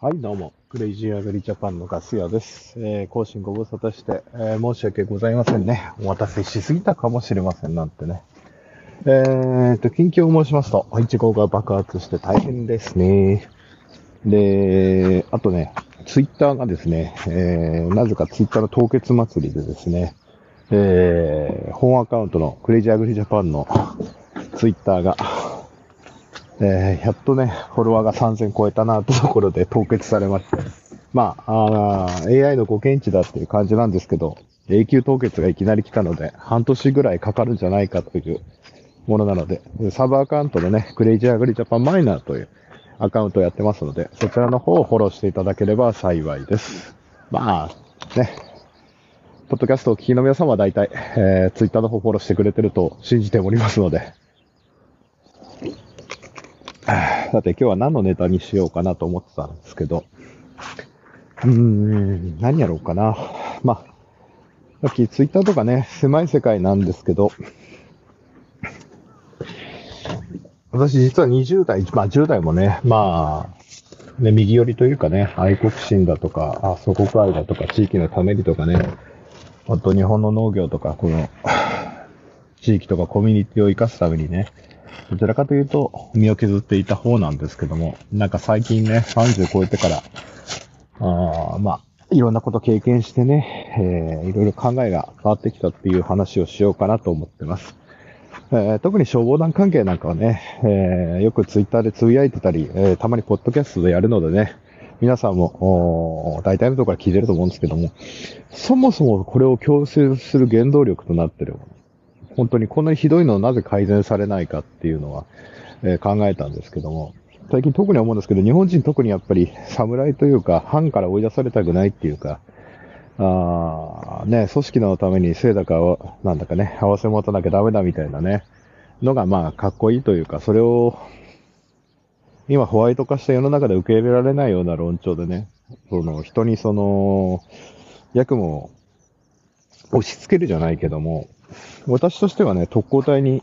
はい、どうも。クレイジーアグリジャパンのガス屋です。えー、更新ご無沙汰して、えー、申し訳ございませんね。お待たせしすぎたかもしれませんなんてね。えーと、近況を申しますと、イチゴが爆発して大変ですね。で、あとね、ツイッターがですね、えー、なぜかツイッターの凍結祭りでですね、えー、本アカウントのクレイジーアグリジャパンのツイッターが、えー、やっとね、フォロワーが3000超えたなってところで凍結されまして。まあ、あ AI のご検知だっていう感じなんですけど、永久凍結がいきなり来たので、半年ぐらいかかるんじゃないかというものなので、サーバーアカウントでね、クレイジーアグリジャパンマイナーというアカウントをやってますので、そちらの方をフォローしていただければ幸いです。まあ、ね、ポッドキャストを聞きの皆様は大体、えー、ツイッターの方フォローしてくれてると信じておりますので、さて今日は何のネタにしようかなと思ってたんですけど、うーん、何やろうかな。まあ、さっきツイッターとかね、狭い世界なんですけど、私実は20代、まあ10代もね、まあ、ね、右寄りというかね、愛国心だとか、あ、祖国愛だとか、地域のためにとかね、あと日本の農業とか、この、地域とかコミュニティを生かすためにね、どちらかというと、身を削っていた方なんですけども、なんか最近ね、30超えてから、あまあ、いろんなこと経験してね、えー、いろいろ考えが変わってきたっていう話をしようかなと思ってます。えー、特に消防団関係なんかはね、えー、よくツイッターでつぶやいてたり、えー、たまにポッドキャストでやるのでね、皆さんも、大体のところから聞いてると思うんですけども、そもそもこれを強制する原動力となってるもの。本当にこんなにひどいのをなぜ改善されないかっていうのは、えー、考えたんですけども、最近特に思うんですけど、日本人特にやっぱり侍というか、藩から追い出されたくないっていうか、あね、組織のためにせいだかを、なんだかね、合わせ持たなきゃダメだみたいなね、のがまあかっこいいというか、それを、今ホワイト化した世の中で受け入れられないような論調でね、その人にその、役務を押し付けるじゃないけども、私としてはね、特攻隊に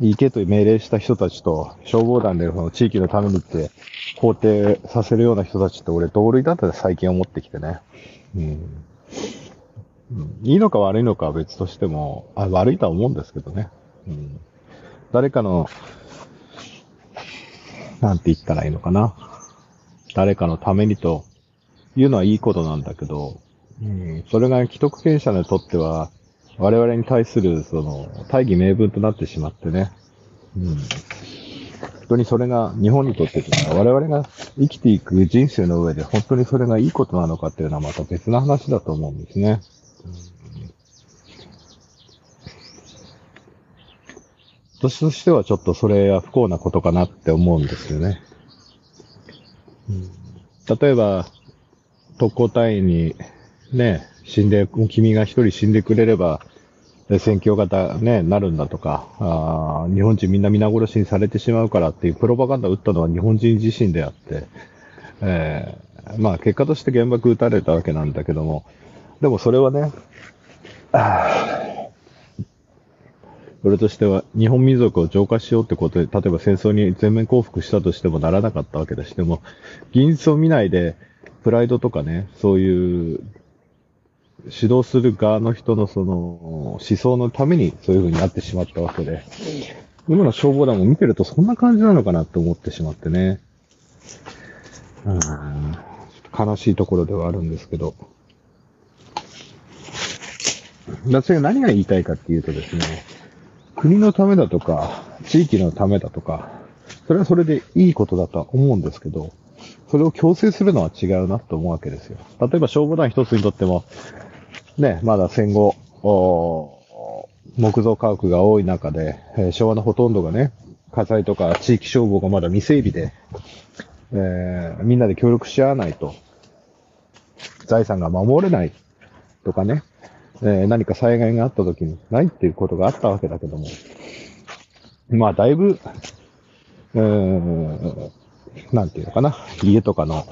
行けと命令した人たちと、消防団でその地域のためにって肯定させるような人たちって俺同類だったって最近思ってきてね。うん。いいのか悪いのかは別としても、あ悪いとは思うんですけどね。うん。誰かの、なんて言ったらいいのかな。誰かのためにというのはいいことなんだけど、うん、それが既得権者にとっては、我々に対する、その、大義名分となってしまってね。うん。本当にそれが、日本にとって我々が生きていく人生の上で本当にそれがいいことなのかっていうのはまた別な話だと思うんですね。うん私としてはちょっとそれは不幸なことかなって思うんですよね。うん、例えば、特攻隊員にね、死んでも、君が一人死んでくれれば、戦況がね、なるんだとか、あ日本人みんな皆殺しにされてしまうからっていうプロパガンダを打ったのは日本人自身であって、えー、まあ結果として原爆撃たれたわけなんだけども、でもそれはね、それとしては日本民族を浄化しようってことで、例えば戦争に全面降伏したとしてもならなかったわけだし、でも、技術を見ないで、プライドとかね、そういう指導する側の人のその思想のためにそういう風になってしまったわけで、今の消防団も見てるとそんな感じなのかなって思ってしまってね。うん、悲しいところではあるんですけど。私が何が言いたいかっていうとですね、国のためだとか、地域のためだとか、それはそれでいいことだとは思うんですけど、それを強制するのは違うなと思うわけですよ。例えば消防団一つにとっても、ね、まだ戦後、木造家屋が多い中で、えー、昭和のほとんどがね、火災とか地域消防がまだ未整備で、えー、みんなで協力し合わないと、財産が守れないとかね、えー、何か災害があった時にないっていうことがあったわけだけども、まあだいぶ、うーん、なんていうのかな、家とかの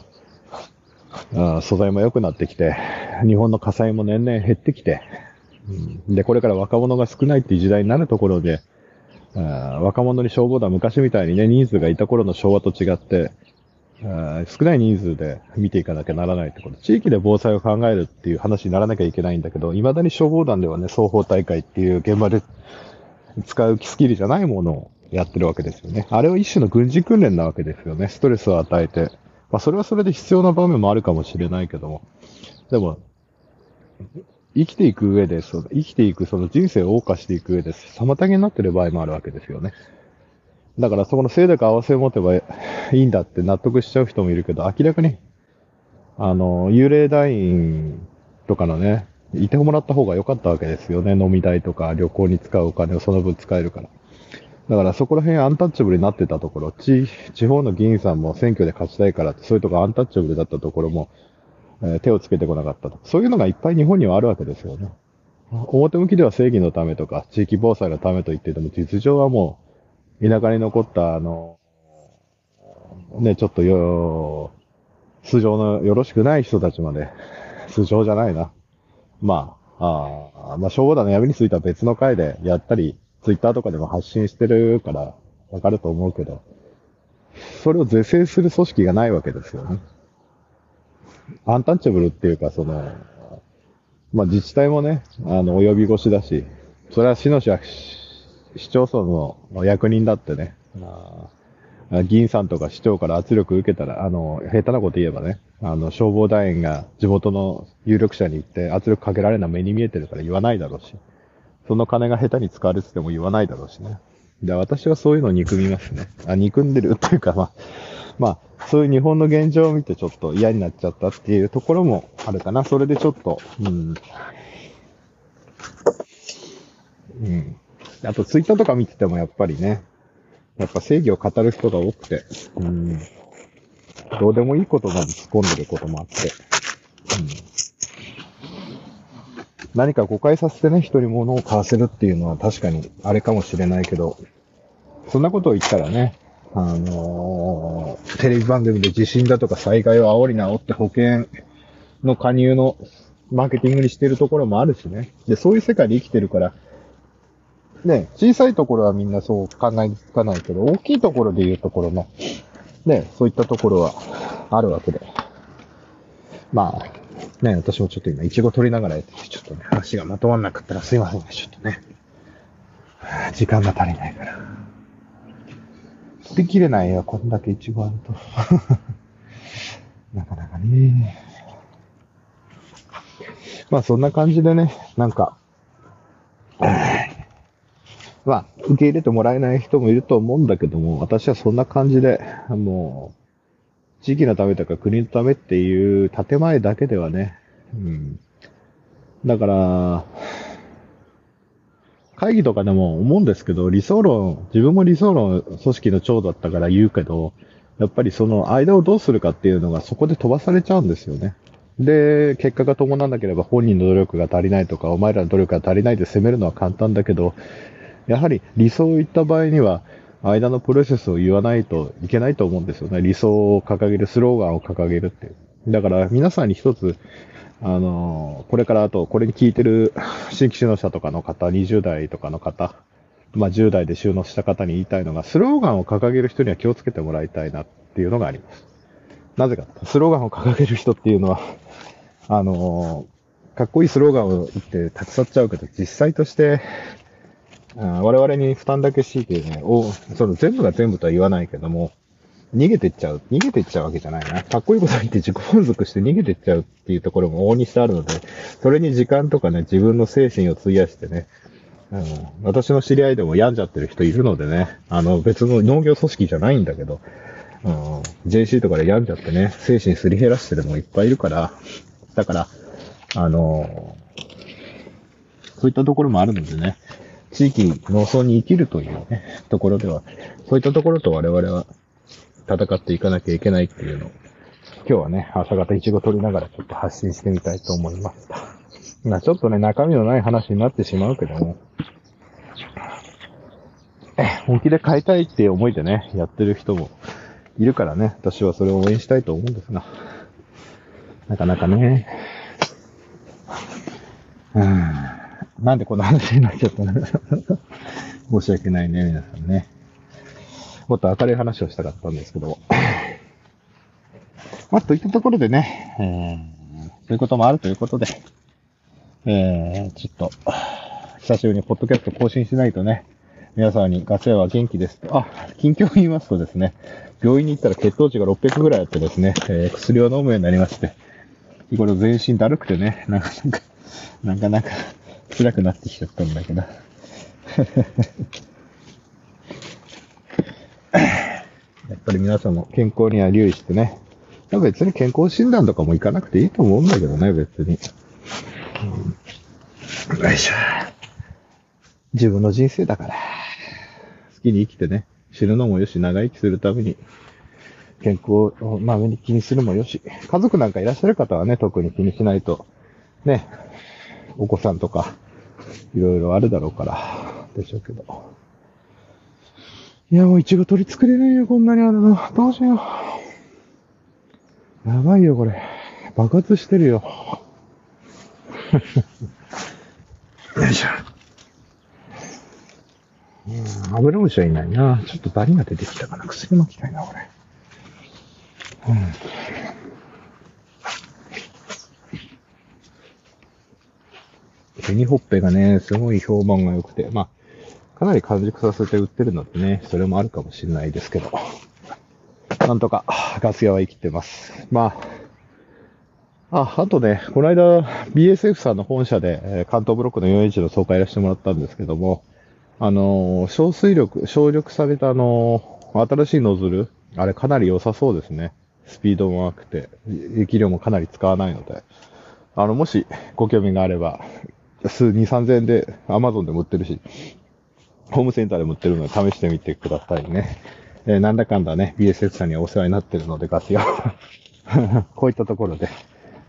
素材も良くなってきて、日本の火災も年々減ってきて、うん、で、これから若者が少ないっていう時代になるところで、若者に消防団昔みたいにね、人数がいた頃の昭和と違って、少ない人数で見ていかなきゃならないってこと。地域で防災を考えるっていう話にならなきゃいけないんだけど、未だに消防団ではね、双方大会っていう現場で使うスキルじゃないものをやってるわけですよね。あれは一種の軍事訓練なわけですよね。ストレスを与えて。まあ、それはそれで必要な場面もあるかもしれないけども。でも、生きていく上で、その生きていく、その人生を謳歌していく上で、妨げになってる場合もあるわけですよね。だからそこの精度合わせを持てばいいんだって納得しちゃう人もいるけど、明らかに、あの、幽霊団員とかのね、いてもらった方が良かったわけですよね。飲み代とか旅行に使うお金をその分使えるから。だからそこら辺アンタッチャブルになってたところ、地、地方の議員さんも選挙で勝ちたいから、そういうとこアンタッチャブルだったところも、えー、手をつけてこなかったと。そういうのがいっぱい日本にはあるわけですよね。表向きでは正義のためとか、地域防災のためと言ってても、実情はもう、田舎に残った、あの、ね、ちょっとよ、素性のよろしくない人たちまで、素性じゃないな。まあ、ああまあ、消防団の闇については別の回でやったり、ツイッターとかでも発信してるから、わかると思うけど、それを是正する組織がないわけですよね。アンタッチャブルっていうか、その、まあ、自治体もね、あの、及び腰だし、それは市の市市町村の役人だってね、議員さんとか市長から圧力受けたら、あの、下手なこと言えばね、あの、消防団員が地元の有力者に行って圧力かけられるのは目に見えてるから言わないだろうし、その金が下手に使われてても言わないだろうしね。で、私はそういうのを憎みますね。あ、憎んでるっていうか、まあ、まあ、そういう日本の現状を見てちょっと嫌になっちゃったっていうところもあるかな。それでちょっと、うん。うん。あと、ツイッターとか見ててもやっぱりね、やっぱ正義を語る人が多くて、うん。どうでもいいことまで突っ込んでることもあって、うん。何か誤解させてね、人に物を買わせるっていうのは確かにあれかもしれないけど、そんなことを言ったらね、あのー、テレビ番組で地震だとか災害を煽り直って保険の加入のマーケティングにしてるところもあるしね。で、そういう世界で生きてるから、ね、小さいところはみんなそう考えつかないけど、大きいところで言うところの、ね、そういったところはあるわけで。まあ、ね、私もちょっと今、イチゴ取りながらやってて、ちょっとね、話がまとまんなかったらすいませんね、ちょっとね。時間が足りないから。できれないよ、こんだけ一番と。なかなかね。まあそんな感じでね、なんか、まあ、受け入れてもらえない人もいると思うんだけども、私はそんな感じで、もう、地域のためとか国のためっていう建前だけではね、うん。だから、会議とかでも思うんですけど、理想論、自分も理想論組織の長だったから言うけど、やっぱりその間をどうするかっていうのがそこで飛ばされちゃうんですよね。で、結果が伴わなければ本人の努力が足りないとか、お前らの努力が足りないで責めるのは簡単だけど、やはり理想を言った場合には、間のプロセスを言わないといけないと思うんですよね。理想を掲げる、スローガンを掲げるっていう。だから皆さんに一つ、あの、これからあと、これに聞いてる新規収納者とかの方、20代とかの方、まあ10代で収納した方に言いたいのが、スローガンを掲げる人には気をつけてもらいたいなっていうのがあります。なぜか、スローガンを掲げる人っていうのは、あの、かっこいいスローガンを言って立ち去っちゃうけど、実際として、我々に負担だけ強いてね、おその全部が全部とは言わないけども、逃げてっちゃう。逃げてっちゃうわけじゃないな。かっこいいこと言って自己満足して逃げてっちゃうっていうところも大にしてあるので、それに時間とかね、自分の精神を費やしてね、うん、私の知り合いでも病んじゃってる人いるのでね、あの別の農業組織じゃないんだけど、うん、JC とかで病んじゃってね、精神すり減らしてるのもいっぱいいるから、だから、あのそういったところもあるのでね、地域、農村に生きるというね、ところでは、そういったところと我々は戦っていかなきゃいけないっていうのを、今日はね、朝方一語取りながらちょっと発信してみたいと思いました。まあちょっとね、中身のない話になってしまうけども、本気で変えたいっていう思いでね、やってる人もいるからね、私はそれを応援したいと思うんですが、なかなかね、うん、なんでこんな話になっちゃったの？申し訳ないね、皆さんね。もっと明るい話をしたかったんですけど。まあ、といったところでね、えー、そういうこともあるということで、えー、ちょっと、久しぶりにポッドキャスト更新しないとね、皆さんにガス屋は元気ですと。あ、近況を言いますとですね、病院に行ったら血糖値が600ぐらいあってですね、えー、薬を飲むようになりまして、日頃全身だるくてね、なかなか、なかなか辛くなってきちゃったんだけど。やっぱり皆さんも健康には留意してね。別に健康診断とかも行かなくていいと思うんだけどね、別に。うん、よいしょ。自分の人生だから。好きに生きてね。死ぬのもよし、長生きするために、健康を、まあ、目に気にするもよし。家族なんかいらっしゃる方はね、特に気にしないと、ね、お子さんとか、いろいろあるだろうから、でしょうけど。いや、もういちご取り作れないよ、こんなにあるの。どうしよう。やばいよ、これ。爆発してるよ。よいしょ。うん、油虫はいないな。ちょっとバリが出てきたかな。薬巻きたいな、これ。うん。紅ほっぺがね、すごい評判が良くて、まあ、かなり完熟させて売ってるのでね、それもあるかもしれないですけど。なんとか、ガス屋は生きてます。まあ、あ、あとね、この間、BSF さんの本社で、え関東ブロックの411の総会いらしてもらったんですけども、あのー、小水力、省力されたあの、新しいノズル、あれかなり良さそうですね。スピードも良くて、液量もかなり使わないので、あの、もしご興味があれば、数2、3000円で Amazon でも売ってるし、ホームセンターでも売ってるので試してみてくださいね。えー、なんだかんだね、BSF さんにはお世話になってるので、ガスが こういったところで、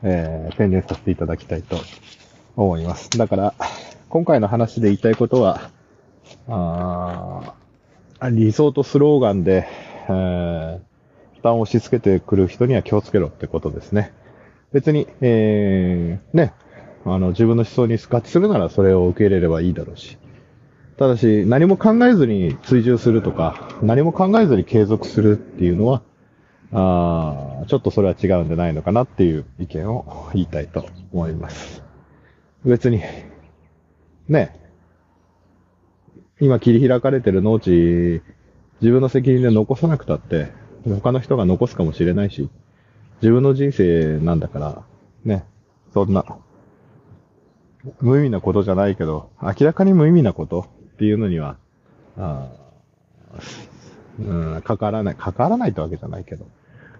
えー、宣伝させていただきたいと思います。だから、今回の話で言いたいことは、あ理想とスローガンで、えー、負担を押し付けてくる人には気をつけろってことですね。別に、えー、ね、あの、自分の思想に合致するならそれを受け入れればいいだろうし、ただし、何も考えずに追従するとか、何も考えずに継続するっていうのは、あちょっとそれは違うんじゃないのかなっていう意見を言いたいと思います。別に、ね、今切り開かれてる農地、自分の責任で残さなくたって、他の人が残すかもしれないし、自分の人生なんだから、ね、そんな、無意味なことじゃないけど、明らかに無意味なことっていうのには、あうん、かからない、かからないってわけじゃないけど、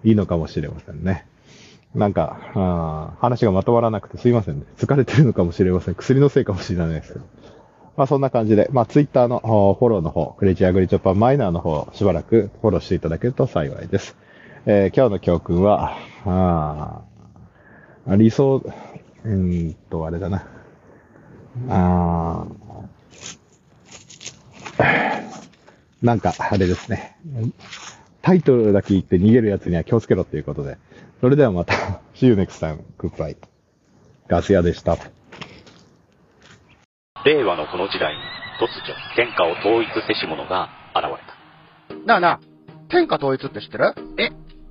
いいのかもしれませんね。なんか、あ話がまとまらなくてすいませんね。疲れてるのかもしれません。薬のせいかもしれないですけど。まあそんな感じで、まあツイッターのフォローの方、クレイジーアグリチョッパーマイナーの方、しばらくフォローしていただけると幸いです。えー、今日の教訓は、あ理想、うんと、あれだな。あ なんか、あれですね。タイトルだけ言って逃げる奴には気をつけろっていうことで。それではまた、See you next time. Goodbye. ガス屋でした。令和のこの時代に突如、天下を統一せし者が現れた。なあなあ、天下統一って知ってる？え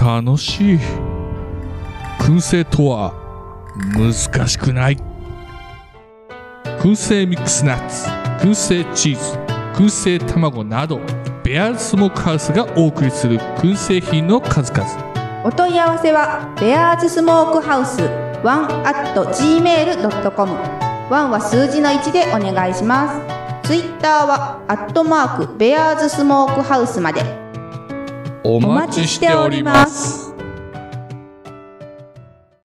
楽しい。燻製とは難しくない。燻製ミックスナッツ燻製チーズ燻製卵などベアーズスモークハウスがお送りする燻製品の数々。お問い合わせはベアーズスモークハウス1 at gmail.com 1は数字の1でお願いします。ツイッターはアットマークベアーズスモークハウスまで。お待ちしております。